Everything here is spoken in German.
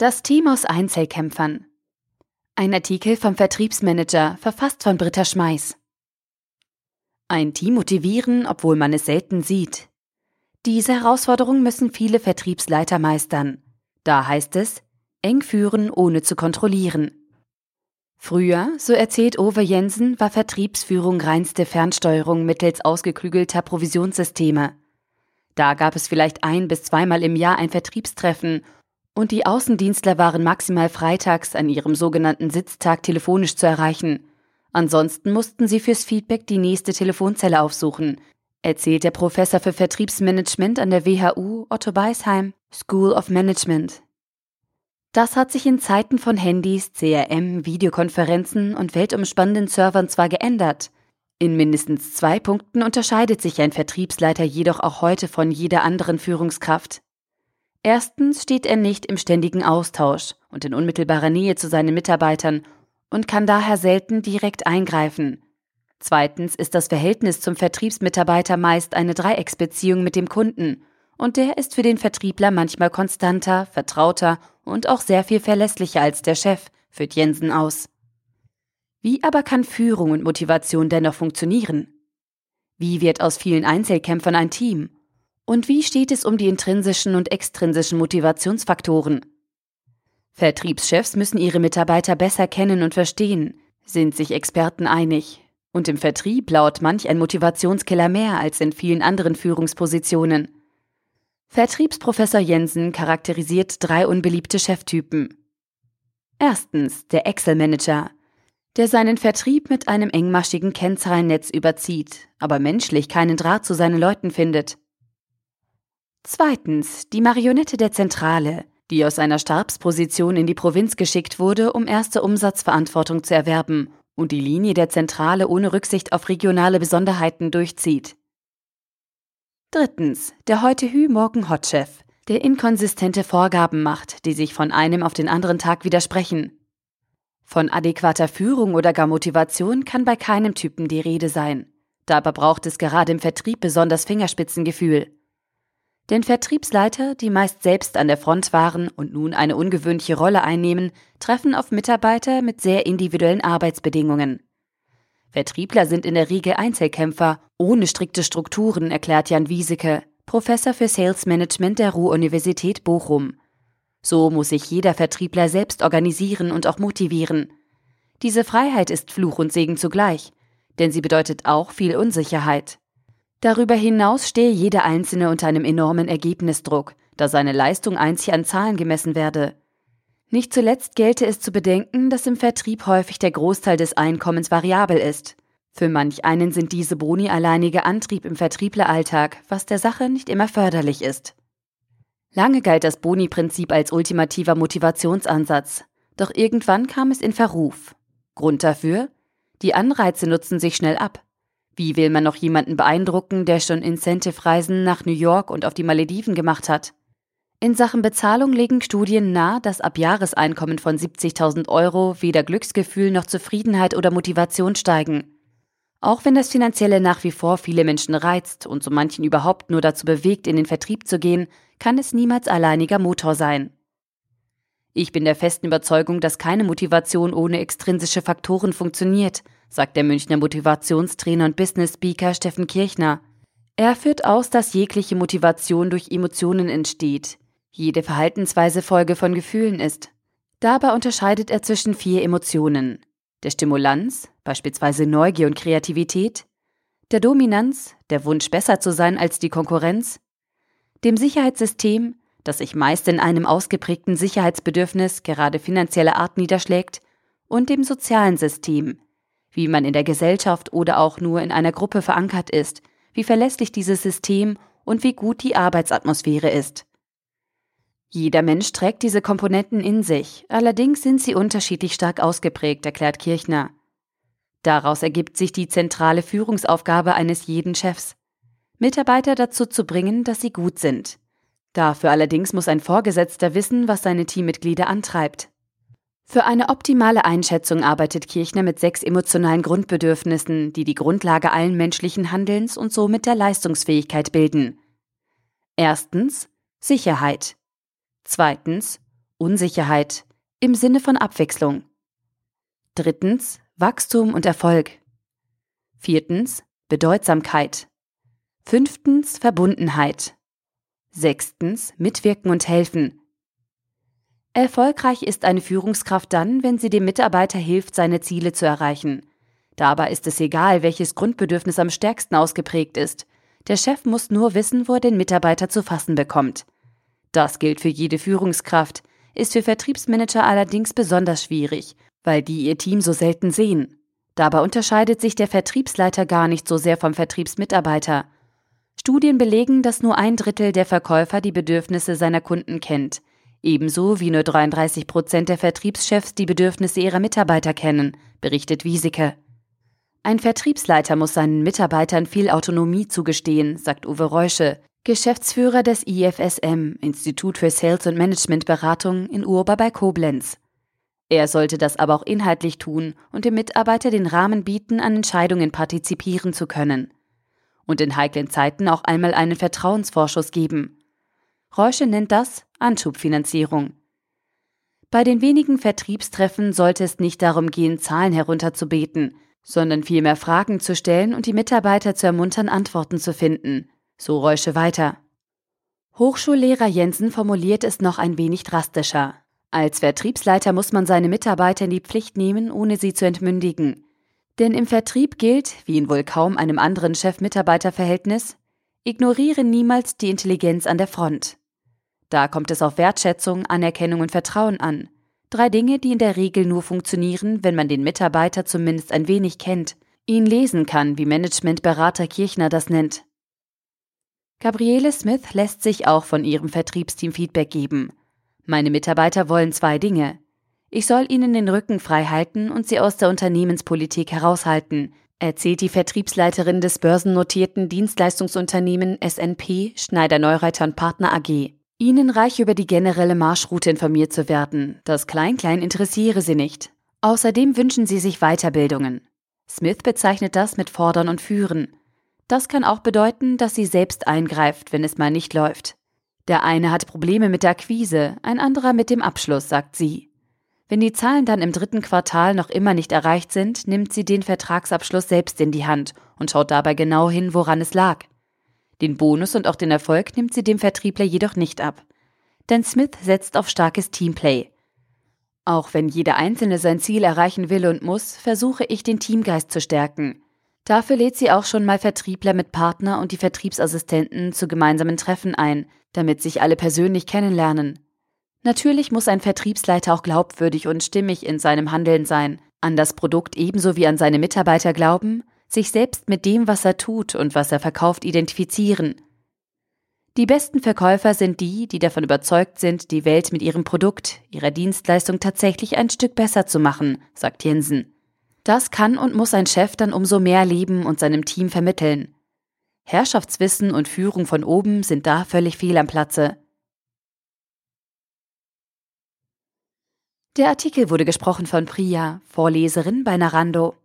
Das Team aus Einzelkämpfern. Ein Artikel vom Vertriebsmanager, verfasst von Britta Schmeiß. Ein Team motivieren, obwohl man es selten sieht. Diese Herausforderung müssen viele Vertriebsleiter meistern. Da heißt es, eng führen, ohne zu kontrollieren. Früher, so erzählt Ove Jensen, war Vertriebsführung reinste Fernsteuerung mittels ausgeklügelter Provisionssysteme. Da gab es vielleicht ein bis zweimal im Jahr ein Vertriebstreffen und die Außendienstler waren maximal freitags an ihrem sogenannten Sitztag telefonisch zu erreichen. Ansonsten mussten sie fürs Feedback die nächste Telefonzelle aufsuchen, erzählt der Professor für Vertriebsmanagement an der WHU Otto Beisheim School of Management. Das hat sich in Zeiten von Handys, CRM, Videokonferenzen und weltumspannenden Servern zwar geändert, in mindestens zwei Punkten unterscheidet sich ein Vertriebsleiter jedoch auch heute von jeder anderen Führungskraft. Erstens steht er nicht im ständigen Austausch und in unmittelbarer Nähe zu seinen Mitarbeitern und kann daher selten direkt eingreifen. Zweitens ist das Verhältnis zum Vertriebsmitarbeiter meist eine Dreiecksbeziehung mit dem Kunden, und der ist für den Vertriebler manchmal konstanter, vertrauter und auch sehr viel verlässlicher als der Chef, führt Jensen aus. Wie aber kann Führung und Motivation dennoch funktionieren? Wie wird aus vielen Einzelkämpfern ein Team? Und wie steht es um die intrinsischen und extrinsischen Motivationsfaktoren? Vertriebschefs müssen ihre Mitarbeiter besser kennen und verstehen, sind sich Experten einig. Und im Vertrieb laut manch ein Motivationskiller mehr als in vielen anderen Führungspositionen. Vertriebsprofessor Jensen charakterisiert drei unbeliebte Cheftypen. Erstens der Excel-Manager, der seinen Vertrieb mit einem engmaschigen Kennzahlennetz überzieht, aber menschlich keinen Draht zu seinen Leuten findet. Zweitens die Marionette der Zentrale, die aus einer Stabsposition in die Provinz geschickt wurde, um erste Umsatzverantwortung zu erwerben und die Linie der Zentrale ohne Rücksicht auf regionale Besonderheiten durchzieht. Drittens der heute Hü morgen Hot-Chef, der inkonsistente Vorgaben macht, die sich von einem auf den anderen Tag widersprechen. Von adäquater Führung oder gar Motivation kann bei keinem Typen die Rede sein. Dabei braucht es gerade im Vertrieb besonders Fingerspitzengefühl. Denn Vertriebsleiter, die meist selbst an der Front waren und nun eine ungewöhnliche Rolle einnehmen, treffen auf Mitarbeiter mit sehr individuellen Arbeitsbedingungen. Vertriebler sind in der Regel Einzelkämpfer, ohne strikte Strukturen, erklärt Jan Wieseke, Professor für Sales Management der Ruhr-Universität Bochum. So muss sich jeder Vertriebler selbst organisieren und auch motivieren. Diese Freiheit ist Fluch und Segen zugleich, denn sie bedeutet auch viel Unsicherheit. Darüber hinaus stehe jeder Einzelne unter einem enormen Ergebnisdruck, da seine Leistung einzig an Zahlen gemessen werde. Nicht zuletzt gelte es zu bedenken, dass im Vertrieb häufig der Großteil des Einkommens variabel ist. Für manch einen sind diese Boni alleiniger Antrieb im Vertriebleralltag, was der Sache nicht immer förderlich ist. Lange galt das Boni-Prinzip als ultimativer Motivationsansatz, doch irgendwann kam es in Verruf. Grund dafür? Die Anreize nutzen sich schnell ab. Wie will man noch jemanden beeindrucken, der schon Incentive-Reisen nach New York und auf die Malediven gemacht hat? In Sachen Bezahlung legen Studien nahe, dass ab Jahreseinkommen von 70.000 Euro weder Glücksgefühl noch Zufriedenheit oder Motivation steigen. Auch wenn das Finanzielle nach wie vor viele Menschen reizt und so manchen überhaupt nur dazu bewegt, in den Vertrieb zu gehen, kann es niemals alleiniger Motor sein. Ich bin der festen Überzeugung, dass keine Motivation ohne extrinsische Faktoren funktioniert, sagt der Münchner Motivationstrainer und Business Speaker Steffen Kirchner. Er führt aus, dass jegliche Motivation durch Emotionen entsteht, jede Verhaltensweise Folge von Gefühlen ist. Dabei unterscheidet er zwischen vier Emotionen. Der Stimulanz, beispielsweise Neugier und Kreativität, der Dominanz, der Wunsch besser zu sein als die Konkurrenz, dem Sicherheitssystem, das sich meist in einem ausgeprägten Sicherheitsbedürfnis gerade finanzieller Art niederschlägt, und dem sozialen System, wie man in der Gesellschaft oder auch nur in einer Gruppe verankert ist, wie verlässlich dieses System und wie gut die Arbeitsatmosphäre ist. Jeder Mensch trägt diese Komponenten in sich, allerdings sind sie unterschiedlich stark ausgeprägt, erklärt Kirchner. Daraus ergibt sich die zentrale Führungsaufgabe eines jeden Chefs. Mitarbeiter dazu zu bringen, dass sie gut sind. Dafür allerdings muss ein Vorgesetzter wissen, was seine Teammitglieder antreibt. Für eine optimale Einschätzung arbeitet Kirchner mit sechs emotionalen Grundbedürfnissen, die die Grundlage allen menschlichen Handelns und somit der Leistungsfähigkeit bilden. Erstens Sicherheit. Zweitens Unsicherheit im Sinne von Abwechslung. Drittens Wachstum und Erfolg. Viertens Bedeutsamkeit. Fünftens Verbundenheit. Sechstens Mitwirken und helfen. Erfolgreich ist eine Führungskraft dann, wenn sie dem Mitarbeiter hilft, seine Ziele zu erreichen. Dabei ist es egal, welches Grundbedürfnis am stärksten ausgeprägt ist. Der Chef muss nur wissen, wo er den Mitarbeiter zu fassen bekommt. Das gilt für jede Führungskraft, ist für Vertriebsmanager allerdings besonders schwierig, weil die ihr Team so selten sehen. Dabei unterscheidet sich der Vertriebsleiter gar nicht so sehr vom Vertriebsmitarbeiter. Studien belegen, dass nur ein Drittel der Verkäufer die Bedürfnisse seiner Kunden kennt, ebenso wie nur 33 Prozent der Vertriebschefs die Bedürfnisse ihrer Mitarbeiter kennen, berichtet Wieseke. Ein Vertriebsleiter muss seinen Mitarbeitern viel Autonomie zugestehen, sagt Uwe Reusche, Geschäftsführer des IFSM, Institut für Sales und Management Beratung in Urba bei Koblenz. Er sollte das aber auch inhaltlich tun und dem Mitarbeiter den Rahmen bieten, an Entscheidungen partizipieren zu können. Und in heiklen Zeiten auch einmal einen Vertrauensvorschuss geben. Reusche nennt das Anschubfinanzierung. Bei den wenigen Vertriebstreffen sollte es nicht darum gehen, Zahlen herunterzubeten, sondern vielmehr Fragen zu stellen und die Mitarbeiter zu ermuntern, Antworten zu finden. So Reusche weiter. Hochschullehrer Jensen formuliert es noch ein wenig drastischer. Als Vertriebsleiter muss man seine Mitarbeiter in die Pflicht nehmen, ohne sie zu entmündigen. Denn im Vertrieb gilt, wie in wohl kaum einem anderen Chef-Mitarbeiter-Verhältnis, ignoriere niemals die Intelligenz an der Front. Da kommt es auf Wertschätzung, Anerkennung und Vertrauen an. Drei Dinge, die in der Regel nur funktionieren, wenn man den Mitarbeiter zumindest ein wenig kennt, ihn lesen kann, wie Managementberater Kirchner das nennt. Gabriele Smith lässt sich auch von ihrem Vertriebsteam Feedback geben. Meine Mitarbeiter wollen zwei Dinge. Ich soll ihnen den Rücken frei halten und sie aus der Unternehmenspolitik heraushalten, erzählt die Vertriebsleiterin des börsennotierten Dienstleistungsunternehmen SNP Schneider Neureiter und Partner AG. Ihnen reich über die generelle Marschroute informiert zu werden. Das Klein-Klein interessiere Sie nicht. Außerdem wünschen Sie sich Weiterbildungen. Smith bezeichnet das mit Fordern und Führen. Das kann auch bedeuten, dass sie selbst eingreift, wenn es mal nicht läuft. Der eine hat Probleme mit der Akquise, ein anderer mit dem Abschluss, sagt sie. Wenn die Zahlen dann im dritten Quartal noch immer nicht erreicht sind, nimmt sie den Vertragsabschluss selbst in die Hand und schaut dabei genau hin, woran es lag. Den Bonus und auch den Erfolg nimmt sie dem Vertriebler jedoch nicht ab. Denn Smith setzt auf starkes Teamplay. Auch wenn jeder Einzelne sein Ziel erreichen will und muss, versuche ich den Teamgeist zu stärken. Dafür lädt sie auch schon mal Vertriebler mit Partner und die Vertriebsassistenten zu gemeinsamen Treffen ein, damit sich alle persönlich kennenlernen. Natürlich muss ein Vertriebsleiter auch glaubwürdig und stimmig in seinem Handeln sein, an das Produkt ebenso wie an seine Mitarbeiter glauben sich selbst mit dem, was er tut und was er verkauft, identifizieren. Die besten Verkäufer sind die, die davon überzeugt sind, die Welt mit ihrem Produkt, ihrer Dienstleistung tatsächlich ein Stück besser zu machen, sagt Jensen. Das kann und muss ein Chef dann umso mehr leben und seinem Team vermitteln. Herrschaftswissen und Führung von oben sind da völlig fehl am Platze. Der Artikel wurde gesprochen von Priya, Vorleserin bei Narando.